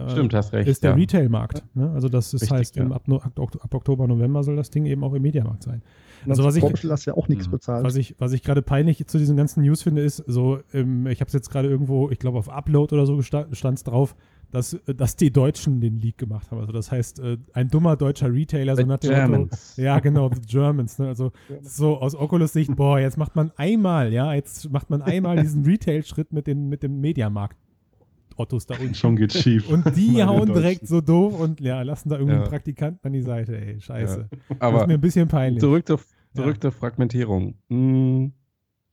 Stimmt, hast recht. Ist der ja. Retail-Markt. Ne? Also das ist, Richtig, heißt, ja. ab, ab, ab, Oktober, November soll das Ding eben auch im Mediamarkt sein. Also was ich, hast ja auch nichts mhm. bezahlt. Was ich, was ich gerade peinlich zu diesen ganzen News finde, ist so, ähm, ich habe es jetzt gerade irgendwo, ich glaube auf Upload oder so stand es drauf, dass, dass die Deutschen den Leak gemacht haben. Also das heißt, äh, ein dummer deutscher Retailer, so nach dem. Motto, ja genau, the Germans. Ne? Also so aus Oculus-Sicht, boah, jetzt macht man einmal, ja, jetzt macht man einmal diesen Retail-Schritt mit, mit dem Mediamarkt Ottos da unten. Schon geht's schief. Und die hauen direkt so doof und ja, lassen da irgendwie ja. einen Praktikanten an die Seite, ey, scheiße. Ja. Aber das ist mir ein bisschen peinlich. Zurück zur, zurück ja. zur Fragmentierung. Hm,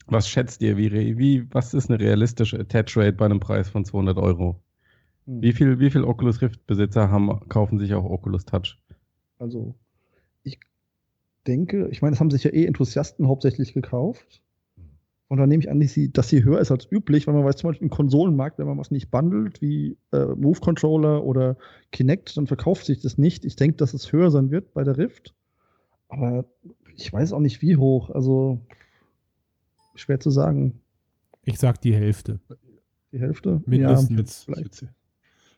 was schätzt ihr, wie, wie, was ist eine realistische Attach Rate bei einem Preis von 200 Euro? Hm. Wie viel, wie viel Oculus Rift Besitzer haben, kaufen sich auch Oculus Touch? Also, ich denke, ich meine, das haben sich ja eh Enthusiasten hauptsächlich gekauft. Und dann nehme ich an, dass sie, dass sie höher ist als üblich, weil man weiß zum Beispiel im Konsolenmarkt, wenn man was nicht bundelt, wie äh, Move Controller oder Kinect, dann verkauft sich das nicht. Ich denke, dass es höher sein wird bei der Rift. Aber ich weiß auch nicht, wie hoch. Also schwer zu sagen. Ich sag die Hälfte. Die Hälfte? Mindestens. Ja, vielleicht.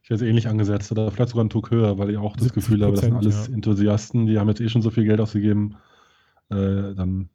Ich hätte es ähnlich angesetzt oder vielleicht sogar einen Tuck höher, weil ich auch das Gefühl habe, das sind alles ja. Enthusiasten, die haben jetzt eh schon so viel Geld ausgegeben. Äh, dann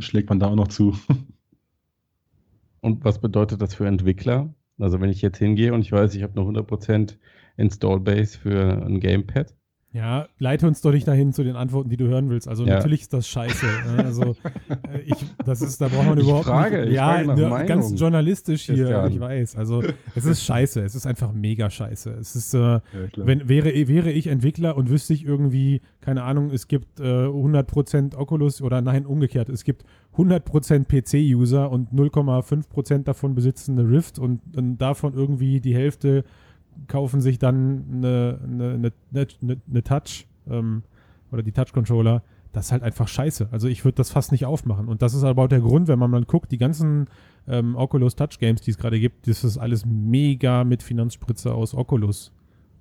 schlägt man da auch noch zu. Und was bedeutet das für Entwickler? Also wenn ich jetzt hingehe und ich weiß, ich habe eine 100% Install Base für ein Gamepad, ja, leite uns doch nicht dahin zu den Antworten, die du hören willst. Also ja. natürlich ist das scheiße. Ne? Also äh, ich, das ist, da braucht man überhaupt frage, nicht. ja, ne, ganz journalistisch hier, ich weiß. Also es ist scheiße. Es ist einfach mega scheiße. Es ist, äh, ja, wenn wäre wäre ich Entwickler und wüsste ich irgendwie, keine Ahnung, es gibt äh, 100% Oculus oder nein umgekehrt, es gibt 100% PC-User und 0,5% davon besitzen eine Rift und, und davon irgendwie die Hälfte kaufen sich dann eine, eine, eine, eine Touch ähm, oder die Touch-Controller. Das ist halt einfach scheiße. Also ich würde das fast nicht aufmachen. Und das ist aber auch der Grund, wenn man mal guckt, die ganzen ähm, Oculus Touch Games, die es gerade gibt, das ist alles mega mit Finanzspritze aus Oculus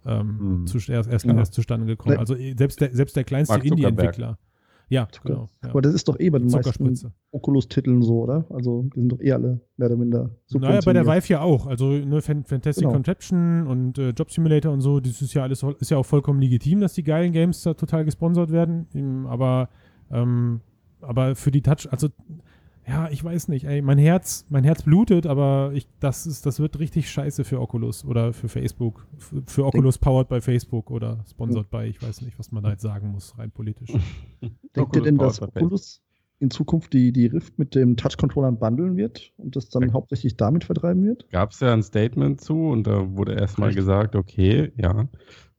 ähm, mhm. zu, erst, erst, ja. erst zustande gekommen. Also äh, selbst der, selbst der kleinste Indie-Entwickler ja, genau. Ja. Aber das ist doch eh bei den meisten Oculus-Titeln so, oder? Also, die sind doch eh alle mehr oder minder Naja, bei der Vive ja auch. Also, ne, Fantastic genau. Conception und äh, Job Simulator und so, das ist ja alles, ist ja auch vollkommen legitim, dass die geilen Games da total gesponsert werden. Aber, ähm, aber für die Touch, also ja, ich weiß nicht, ey, mein Herz, mein Herz blutet, aber ich, das ist, das wird richtig scheiße für Oculus oder für Facebook. Für, für Oculus powered by Facebook oder sponsored by, ich weiß nicht, was man da jetzt sagen muss, rein politisch. Denkt ihr denn, dass Oculus in Zukunft die, die Rift mit dem Touch-Controllern bundeln wird und das dann ja. hauptsächlich damit vertreiben wird? Gab es ja ein Statement zu und da wurde erstmal gesagt, okay, ja,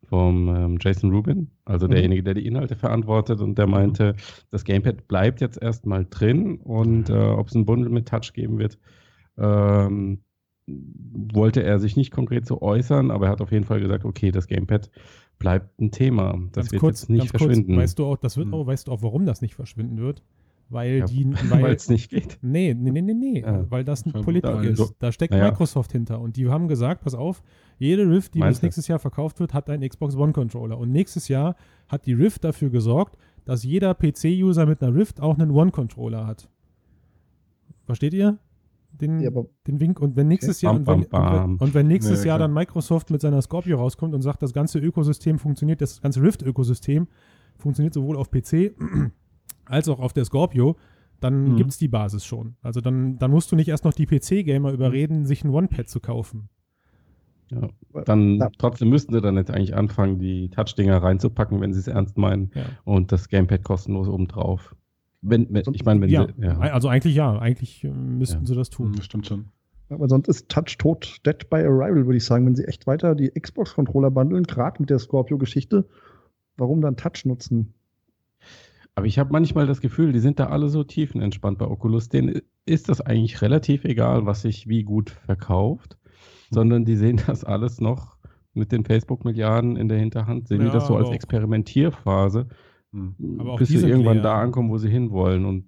vom ähm, Jason Rubin, also mhm. derjenige, der die Inhalte verantwortet und der mhm. meinte, das Gamepad bleibt jetzt erstmal drin und äh, ob es ein Bundle mit Touch geben wird, ähm, wollte er sich nicht konkret so äußern, aber er hat auf jeden Fall gesagt, okay, das Gamepad bleibt ein Thema. Das ganz wird kurz, jetzt nicht verschwinden. Kurz, weißt du auch, das wird mhm. auch, weißt du auch, warum das nicht verschwinden wird? Weil ja, die. Weil es nicht geht. Nee, nee, nee, nee, nee. Ja. Weil das eine Politik da, ist. Da steckt ja. Microsoft hinter. Und die haben gesagt, pass auf, jede Rift, die bis nächstes Jahr verkauft wird, hat einen Xbox One Controller. Und nächstes Jahr hat die Rift dafür gesorgt, dass jeder PC-User mit einer Rift auch einen One Controller hat. Versteht ihr? Den, ja, den Wink. Und wenn nächstes okay. Jahr, bam, und, wenn, bam, bam. Und, wenn, und wenn, nächstes Jahr dann Microsoft mit seiner Scorpio rauskommt und sagt, das ganze Ökosystem funktioniert, das ganze Rift-Ökosystem funktioniert sowohl auf PC als auch auf der Scorpio, dann mhm. gibt es die Basis schon. Also dann, dann musst du nicht erst noch die PC-Gamer überreden, sich ein One-Pad zu kaufen. Ja, dann ja. trotzdem müssten sie dann jetzt eigentlich anfangen, die Touch-Dinger reinzupacken, wenn sie es ernst meinen. Ja. Und das Gamepad kostenlos obendrauf. Wenn, wenn, ich meine, wenn ja. Sie, ja. Also eigentlich ja, eigentlich äh, müssten sie das tun. Das stimmt schon. Aber sonst ist Touch tot dead by arrival, würde ich sagen. Wenn sie echt weiter die Xbox-Controller bundeln, gerade mit der Scorpio-Geschichte, warum dann Touch nutzen? Aber ich habe manchmal das Gefühl, die sind da alle so tiefenentspannt bei Oculus. Denen ist das eigentlich relativ egal, was sich wie gut verkauft, sondern die sehen das alles noch mit den Facebook-Milliarden in der Hinterhand, sehen ja, die das so als Experimentierphase. Hm. Bis sie irgendwann leer. da ankommen, wo sie hinwollen. Und,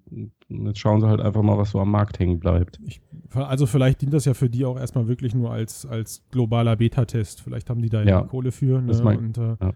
jetzt schauen sie halt einfach mal, was so am Markt hängen bleibt. Ich, also vielleicht dient das ja für die auch erstmal wirklich nur als, als globaler Beta-Test. Vielleicht haben die da ja Ja, Kohle für. Ne? das mein- Und, äh, ja.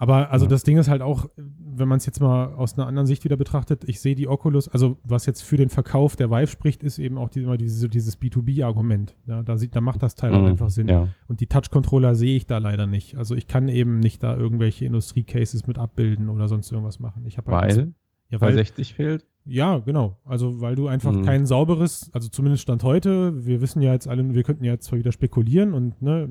Aber also Ja. das Ding ist halt auch, wenn man es jetzt mal aus einer anderen Sicht wieder betrachtet, ich sehe die Oculus, also was jetzt für den Verkauf der Vive spricht, ist eben auch die, immer diese, dieses B2B-Argument. Ja, da, sieht, da macht das Teil auch Mhm, einfach Sinn. Ja. Und die Touch-Controller sehe ich da leider nicht. Also ich kann eben nicht da irgendwelche Industrie-Cases mit abbilden oder sonst irgendwas machen. Ich habe halt Weil, ja, weil weil 60 fehlt. ja, genau. Also, weil du einfach Mhm. kein sauberes, also zumindest Stand heute, wir wissen ja jetzt alle, wir könnten ja jetzt zwar wieder spekulieren und ne,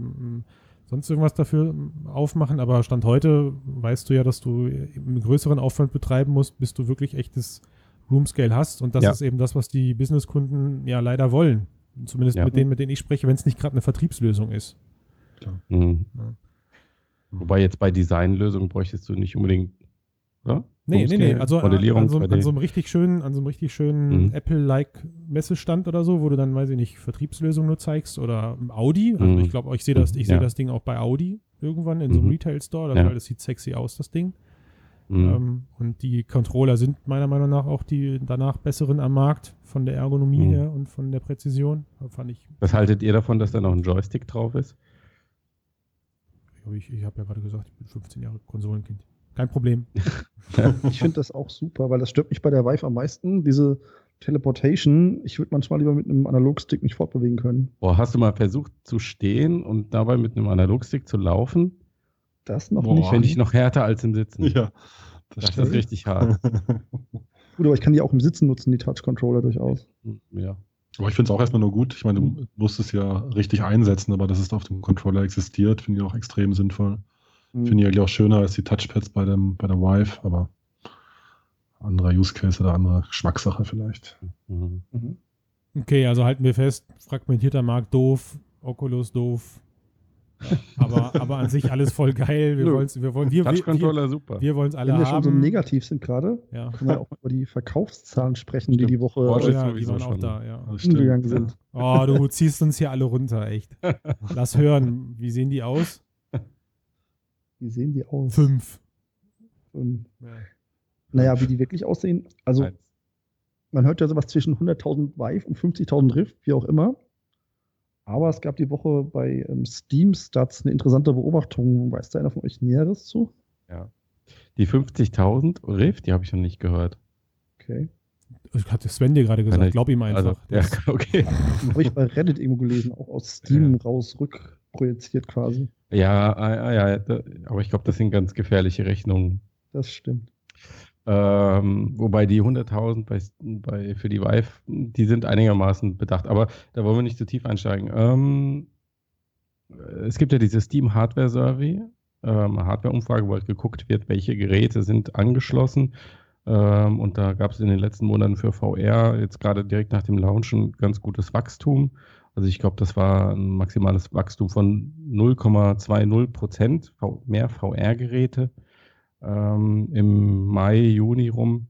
sonst irgendwas dafür aufmachen, aber Stand heute weißt du ja, dass du einen größeren Aufwand betreiben musst, bis du wirklich echtes Room-Scale hast und das Ja. ist eben das, was die Businesskunden ja leider wollen. Zumindest Ja. mit denen, mit denen ich spreche, wenn es nicht gerade eine Vertriebslösung ist. Mhm. Ja. Wobei jetzt bei Designlösungen bräuchtest du nicht unbedingt, oder? Nee, nee, nee. Also an, an, so, an 2D. so einem richtig schönen, an so einem richtig schönen Mhm. Apple-like Messestand oder so, wo du dann, weiß ich nicht, Vertriebslösungen nur zeigst oder Audi. Also Mhm. ich glaube, ich sehe das, ich Ja. sehe das Ding auch bei Audi irgendwann in so einem Mhm. Retail-Store, Ja. weil das sieht sexy aus, das Ding. Mhm. Ähm, und die Controller sind meiner Meinung nach auch die danach besseren am Markt von der Ergonomie Mhm. her und von der Präzision. Fand ich, Was haltet ihr davon, dass da noch ein Joystick drauf ist? ich, ich habe ja gerade gesagt, ich bin 15 Jahre Konsolenkind. Kein Problem. Ich finde das auch super, weil das stört mich bei der Vive am meisten. Diese Teleportation, ich würde manchmal lieber mit einem Analogstick mich fortbewegen können. Boah, hast du mal versucht zu stehen und dabei mit einem Analogstick zu laufen? Das noch Boah. nicht. Finde ich noch härter als im Sitzen. Ja, das, das ist richtig hart. Gut, aber ich kann die auch im Sitzen nutzen, die Touch-Controller durchaus. ja. Aber ich finde es auch erstmal nur gut. Ich meine, du musst es ja richtig einsetzen, aber dass es auf dem Controller existiert, finde ich auch extrem sinnvoll. Finde ich eigentlich auch schöner als die Touchpads bei, dem, bei der Vive, aber anderer Use Case oder andere Geschmackssache vielleicht. Mhm. Okay, also halten wir fest, fragmentierter Markt doof, Oculus doof. Aber, aber an sich alles voll geil. Wir wollen wir wollen, wir, wir, super. wir wollen's alle Wenn wir schon so haben. negativ sind gerade, ja. können wir auch über die Verkaufszahlen sprechen, die Stimmt. die Woche Porsche äh, ja, die waren auch da, ja. Umgegangen sind. Oh, du ziehst uns hier alle runter, echt. Lass hören, wie sehen die aus? Wie sehen die aus? Fünf. Ähm, Ja. naja, wie die wirklich aussehen. Also, Eins. man hört ja sowas zwischen 100.000 Vive und 50.000 Rift, wie auch immer. Aber es gab die Woche bei ähm, Steam Stats eine interessante Beobachtung. Weiß da einer von euch Näheres zu? Die 50.000 Rift, die habe ich noch nicht gehört. Okay. Ich hatte Sven dir gerade gesagt, Nein, glaub ihm einfach. Also, ja, Das- okay. Habe ich bei Reddit irgendwo gelesen, auch aus Steam raus rückprojiziert quasi. Ja, ah, ja, ja, da, aber ich glaube, das sind ganz gefährliche Rechnungen. Das stimmt. Ähm, wobei die 100.000 bei, bei, für die Vive, die sind einigermaßen bedacht. Aber da wollen wir nicht zu tief einsteigen. Ähm, es gibt ja diese Steam Hardware Survey, ähm, Hardware-Umfrage, wo halt geguckt wird, welche Geräte sind angeschlossen. Ähm, und da gab es in den letzten Monaten für VR jetzt gerade direkt nach dem Launch ein ganz gutes Wachstum. Also ich glaube, das war ein maximales Wachstum von 0,20 Prozent mehr VR-Geräte ähm, im Mai, Juni rum.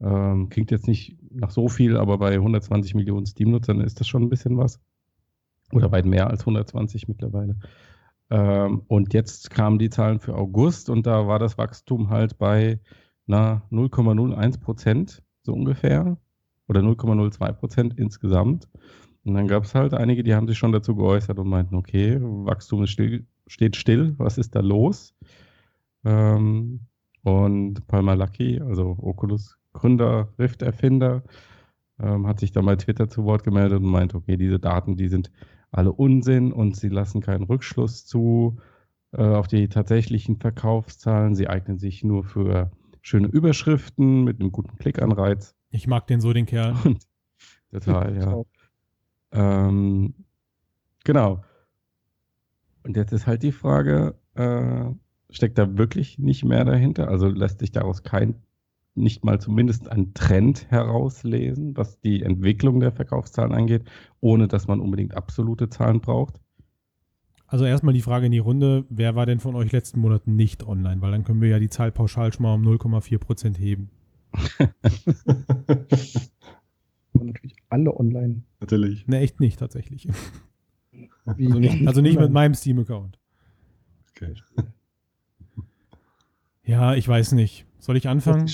Ähm, klingt jetzt nicht nach so viel, aber bei 120 Millionen Steam-Nutzern ist das schon ein bisschen was. Oder weit mehr als 120 mittlerweile. Ähm, und jetzt kamen die Zahlen für August und da war das Wachstum halt bei na, 0,01 Prozent, so ungefähr. Oder 0,02 Prozent insgesamt. Und dann gab es halt einige, die haben sich schon dazu geäußert und meinten, okay, Wachstum ist still, steht still, was ist da los? Ähm, und Palmer Lucky, also Oculus Gründer, Rift-Erfinder, ähm, hat sich dann bei Twitter zu Wort gemeldet und meint, okay, diese Daten, die sind alle Unsinn und sie lassen keinen Rückschluss zu äh, auf die tatsächlichen Verkaufszahlen. Sie eignen sich nur für schöne Überschriften mit einem guten Klickanreiz. Ich mag den so, den Kerl. Und total, ja. Ähm, genau. Und jetzt ist halt die Frage, äh, steckt da wirklich nicht mehr dahinter? Also lässt sich daraus kein, nicht mal zumindest ein Trend herauslesen, was die Entwicklung der Verkaufszahlen angeht, ohne dass man unbedingt absolute Zahlen braucht? Also erstmal die Frage in die Runde, wer war denn von euch letzten Monat nicht online? Weil dann können wir ja die Zahl pauschal schon mal um 0,4 Prozent heben. Und natürlich alle online. Natürlich. Ne, echt nicht tatsächlich. Also nicht, also nicht mit meinem Steam-Account. Okay. Ja, ich weiß nicht. Soll ich anfangen?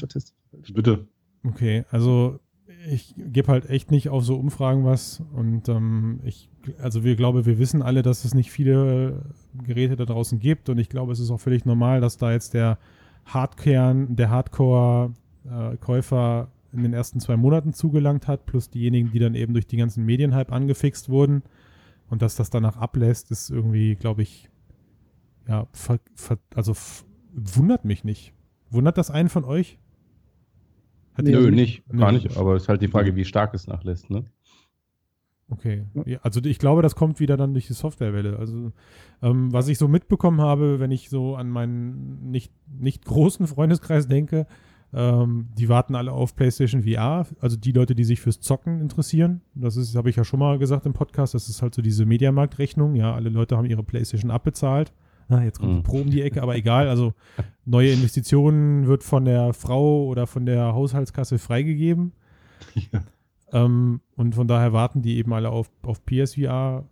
Bitte. Okay, also ich gebe halt echt nicht auf so Umfragen was und ähm, ich, also wir glaube, wir wissen alle, dass es nicht viele Geräte da draußen gibt und ich glaube, es ist auch völlig normal, dass da jetzt der Hardkern, der Hardcore-Käufer äh, in den ersten zwei Monaten zugelangt hat, plus diejenigen, die dann eben durch die ganzen Medienhype angefixt wurden und dass das danach ablässt, ist irgendwie, glaube ich, ja, ver, ver, also wundert mich nicht. Wundert das einen von euch? Hat Nö, also nicht, nee. gar nicht. Aber es ist halt die Frage, wie stark es nachlässt, ne? Okay. Ja, also ich glaube, das kommt wieder dann durch die Softwarewelle. Also ähm, was ich so mitbekommen habe, wenn ich so an meinen nicht, nicht großen Freundeskreis denke, ähm, die warten alle auf PlayStation VR. Also die Leute, die sich fürs Zocken interessieren. Das ist, habe ich ja schon mal gesagt im Podcast, das ist halt so diese Mediamarktrechnung. Ja, alle Leute haben ihre PlayStation abbezahlt. Na, jetzt kommt mhm. die Pro um die Ecke, aber egal. Also neue Investitionen wird von der Frau oder von der Haushaltskasse freigegeben. Ja. Ähm, und von daher warten die eben alle auf, auf PSVR.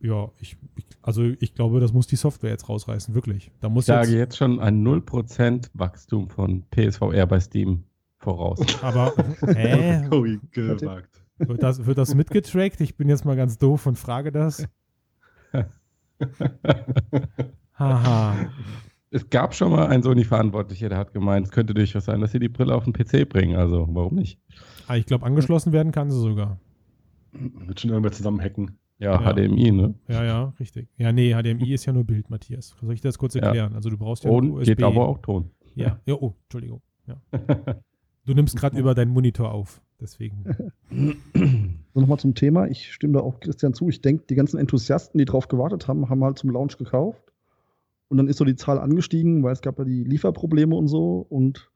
Ja, ich, ich, also ich glaube, das muss die Software jetzt rausreißen, wirklich. Da muss ich sage jetzt, jetzt schon ein 0% Wachstum von PSVR bei Steam voraus. Aber, hä? gewagt. Wird das, wird das mitgetrackt? Ich bin jetzt mal ganz doof und frage das. Haha. Es gab schon mal einen Sony-Verantwortlicher, der hat gemeint, es könnte durchaus sein, dass sie die Brille auf den PC bringen. Also warum nicht? Ah, ich glaube, angeschlossen werden kann sie sogar. Wird schon irgendwer zusammen hacken. Ja, ja, HDMI, ne? Ja, ja, richtig. Ja, nee, HDMI ist ja nur Bild, Matthias. Soll ich das kurz erklären? Ja. Also du brauchst ja Ton USB. geht aber auch Ton. Ja, ja oh, Entschuldigung. Ja. Du nimmst gerade über deinen Monitor auf, deswegen. So, nochmal zum Thema. Ich stimme da auch Christian zu. Ich denke, die ganzen Enthusiasten, die drauf gewartet haben, haben halt zum Launch gekauft. Und dann ist so die Zahl angestiegen, weil es gab ja die Lieferprobleme und so. Und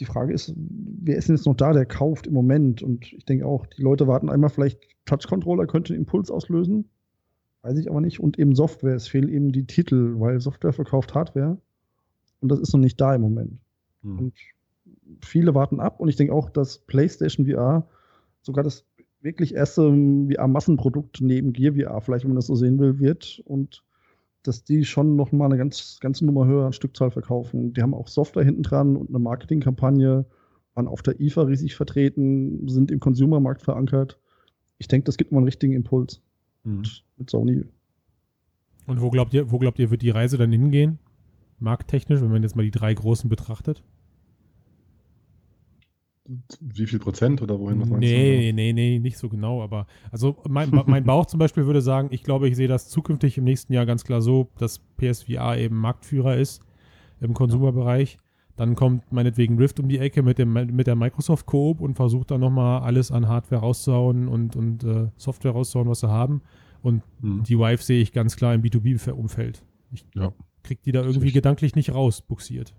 die Frage ist, wer ist denn jetzt noch da, der kauft im Moment? Und ich denke auch, die Leute warten einmal vielleicht, Touch-Controller könnte einen Impuls auslösen. Weiß ich aber nicht. Und eben Software. Es fehlen eben die Titel, weil Software verkauft Hardware. Und das ist noch nicht da im Moment. Hm. Und viele warten ab. Und ich denke auch, dass PlayStation VR sogar das wirklich erste VR-Massenprodukt neben Gear VR, vielleicht wenn man das so sehen will, wird. Und dass die schon noch mal eine ganz, ganze Nummer höher an Stückzahl verkaufen. Die haben auch Software hinten dran und eine Marketingkampagne, waren auf der IFA riesig vertreten, sind im Consumermarkt verankert. Ich denke, das gibt mal einen richtigen Impuls mhm. mit Sony. Und wo glaubt ihr, wo glaubt ihr, wird die Reise dann hingehen? Markttechnisch, wenn man jetzt mal die drei großen betrachtet? Wie viel Prozent oder wohin? Was nee, nee, nee, nicht so genau. Aber also mein, mein Bauch zum Beispiel würde sagen, ich glaube, ich sehe das zukünftig im nächsten Jahr ganz klar so, dass PSVR eben Marktführer ist im Konsumerbereich. Dann kommt meinetwegen Rift um die Ecke mit, dem, mit der Microsoft Coop und versucht dann nochmal alles an Hardware rauszuhauen und, und äh, Software rauszuhauen, was sie haben. Und hm. die Vive sehe ich ganz klar im B2B-Umfeld. Ich ja. krieg die da irgendwie gedanklich nicht raus, buxiert.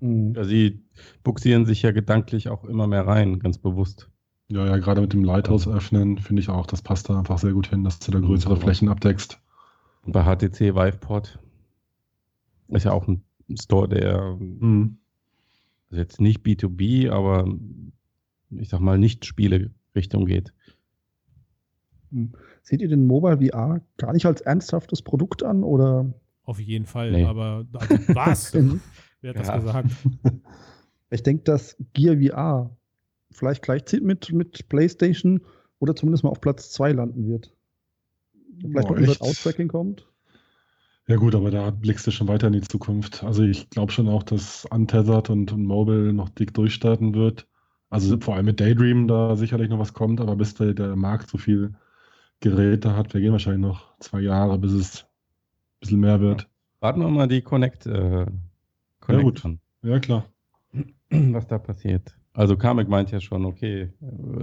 Mhm. Ja, sie buxieren sich ja gedanklich auch immer mehr rein, ganz bewusst. Ja, ja, gerade mit dem Lighthouse öffnen finde ich auch, das passt da einfach sehr gut hin, dass du da größere ja. Flächen abdeckst. Und bei HTC Viveport ist ja auch ein Store, der mhm. also jetzt nicht B2B, aber ich sag mal nicht Spiele-Richtung geht. Hm. Seht ihr den Mobile VR gar nicht als ernsthaftes Produkt an oder? Auf jeden Fall, nee. aber also, was? Wer hat ja. das gesagt? Ich denke, dass Gear VR vielleicht gleichzieht mit, mit PlayStation oder zumindest mal auf Platz 2 landen wird. Vielleicht Boah, noch über Outtracking kommt. Ja gut, aber da blickst du schon weiter in die Zukunft. Also ich glaube schon auch, dass Untethered und, und Mobile noch dick durchstarten wird. Also vor allem mit Daydream da sicherlich noch was kommt, aber bis der, der Markt so viel Geräte hat, vergehen wahrscheinlich noch zwei Jahre, bis es ein bisschen mehr wird. Warten wir mal die Connect äh, ja, gut. Ja, klar. Was da passiert. Also Kamek meint ja schon, okay,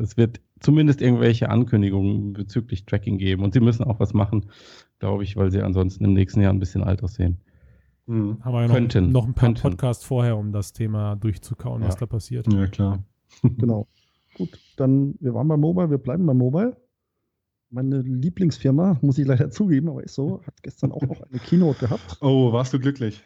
es wird zumindest irgendwelche Ankündigungen bezüglich Tracking geben und sie müssen auch was machen, glaube ich, weil sie ansonsten im nächsten Jahr ein bisschen alt aussehen. Mhm. Haben wir ja noch, könnten, noch ein paar könnten. Podcasts vorher, um das Thema durchzukauen, ja. was da passiert. Ja, klar. genau. Gut, dann, wir waren bei Mobile, wir bleiben bei Mobile. Meine Lieblingsfirma, muss ich leider zugeben, aber ist so, hat gestern auch noch eine Keynote gehabt. Oh, warst du glücklich?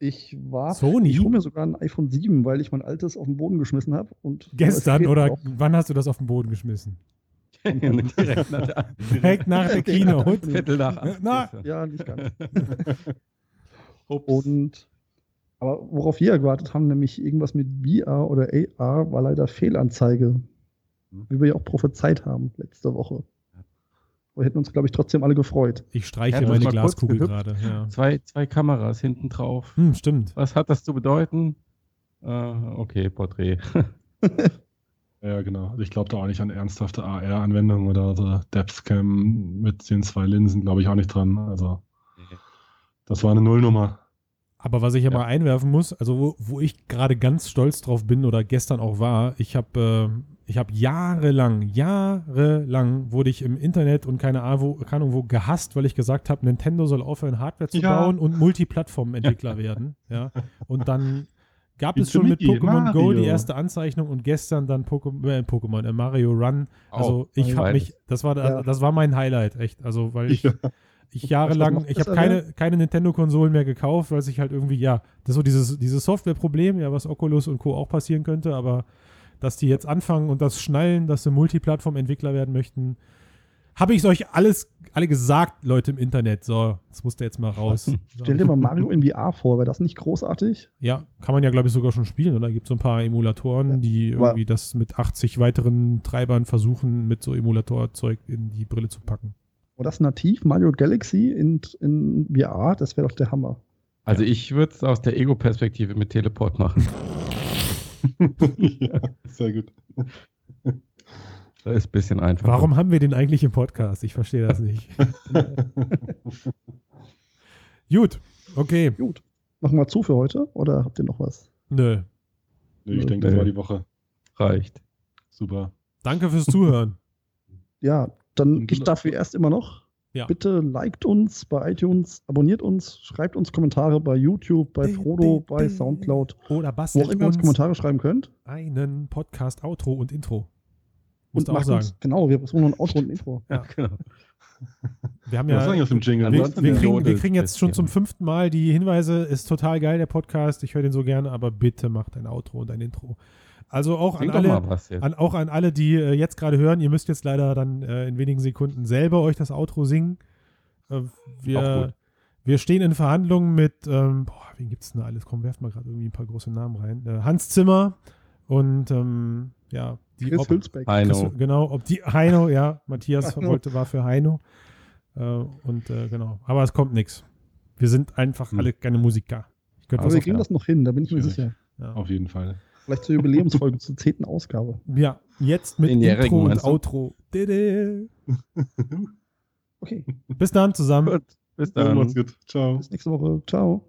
Ich war. Sony? Ich hole mir sogar ein iPhone 7, weil ich mein altes auf den Boden geschmissen habe. Gestern oder auch. wann hast du das auf den Boden geschmissen? direkt, nach der, direkt nach der Keynote. Viertel nach. Na, ja, nicht ganz. und Aber worauf wir gewartet haben, nämlich irgendwas mit VR oder AR, war leider Fehlanzeige. Hm. Wie wir ja auch prophezeit haben letzte Woche. Wir hätten uns, glaube ich, trotzdem alle gefreut. Ich streiche Ja, meine Glaskugel gerade. Ja. Zwei, zwei Kameras hinten drauf. Hm, stimmt. Was hat das zu bedeuten? Äh, okay, Porträt. Ja, genau. Also ich glaube da auch nicht an ernsthafte AR-Anwendungen oder so Depthcam mit den zwei Linsen, glaube ich auch nicht dran. Also, das war eine Nullnummer. Aber was ich ja, Ja. mal einwerfen muss, also wo, wo ich gerade ganz stolz drauf bin oder gestern auch war, ich habe äh, ich habe jahrelang, jahrelang wurde ich im Internet und keine Ahnung wo, keine Ahnung wo gehasst, weil ich gesagt habe, Nintendo soll aufhören, Hardware zu Ja. bauen und Multiplattform-Entwickler werden. Ja. Und dann gab Wie es schon mit Pokémon Go die erste Anzeichnung und gestern dann Pokémon, äh, Pokémon äh, Mario Run. Also Auch ich habe mich, das war, Ja. das war mein Highlight, echt. Also weil ich Ja. Ich jahrelang, ich habe keine, keine Nintendo-Konsolen mehr gekauft, weil sich halt irgendwie, ja, das ist so dieses, dieses Software-Problem, ja, was Oculus und Co. auch passieren könnte, aber dass die jetzt anfangen und das schnallen, dass sie Multiplattform-Entwickler werden möchten, habe ich euch alles, alle gesagt, Leute im Internet. So, das musste jetzt mal raus. Stell dir mal Mario in VR vor, wäre das nicht großartig? Ja, kann man ja, glaube ich, sogar schon spielen, oder? Gibt so ein paar Emulatoren, Ja, die aber- irgendwie das mit 80 weiteren Treibern versuchen, mit so Emulatorzeug in die Brille zu packen. Oder das nativ Mario Galaxy in, in VR, das wäre doch der Hammer. Also ich würde es aus der Ego-Perspektive mit Teleport machen. ja, sehr gut. Das ist ein bisschen einfacher. Warum haben wir den eigentlich im Podcast? Ich verstehe das nicht. Gut, okay. Gut. Machen wir zu für heute oder habt ihr noch was? Nö. Nee, ich denke, das war die Woche. Reicht. Super. Danke fürs Zuhören. Ja, dann Und- gilt dafür erst immer noch. Ja. Bitte liked uns bei iTunes, abonniert uns, schreibt uns Kommentare bei YouTube, bei Frodo, bei Soundcloud, Oder wo auch bastelt immer ihr uns Kommentare schreiben könnt. einen Podcast, Outro und Intro. Und Musst du auch sagen. uns, genau, wir suchen noch ein Outro und ein Intro. Ja. genau. Wir haben ja, eigentlich aus dem Jingle? wir, wir, kriegen, wir kriegen jetzt schon zum fünften Mal die Hinweise, ist total geil, der Podcast, ich höre den so gerne, aber bitte macht ein Outro und ein Intro. Also auch an alle, an, auch an alle, die äh, jetzt gerade hören, ihr müsst jetzt leider dann äh, in wenigen Sekunden selber euch das Outro singen. Äh, Auch wir, gut. wir stehen in Verhandlungen mit, ähm, boah, wen gibt es denn da alles? Komm, werft mal gerade irgendwie ein paar große Namen rein. Äh, Hans Zimmer und ähm, ja, die Chris ob, Hülsbeck. Heino. Chris, genau, ob die Heino, ja, Matthias Heino. wollte, war für Heino. Äh, und äh, genau, aber es kommt nichts. Wir sind einfach Hm. alle keine Musiker. Ich könnte Aber wir kriegen das noch hin, da bin ich mir sicher. ja. Auf jeden Fall. Vielleicht zur Jubiläumsfolge zur zehnten Ausgabe. ja, jetzt mit Zehnjährigen, Intro und? Outro. Dede. Okay, Bis dann zusammen. Gut, bis Dann dann. macht's gut. Ciao. bis nächste Woche. Ciao.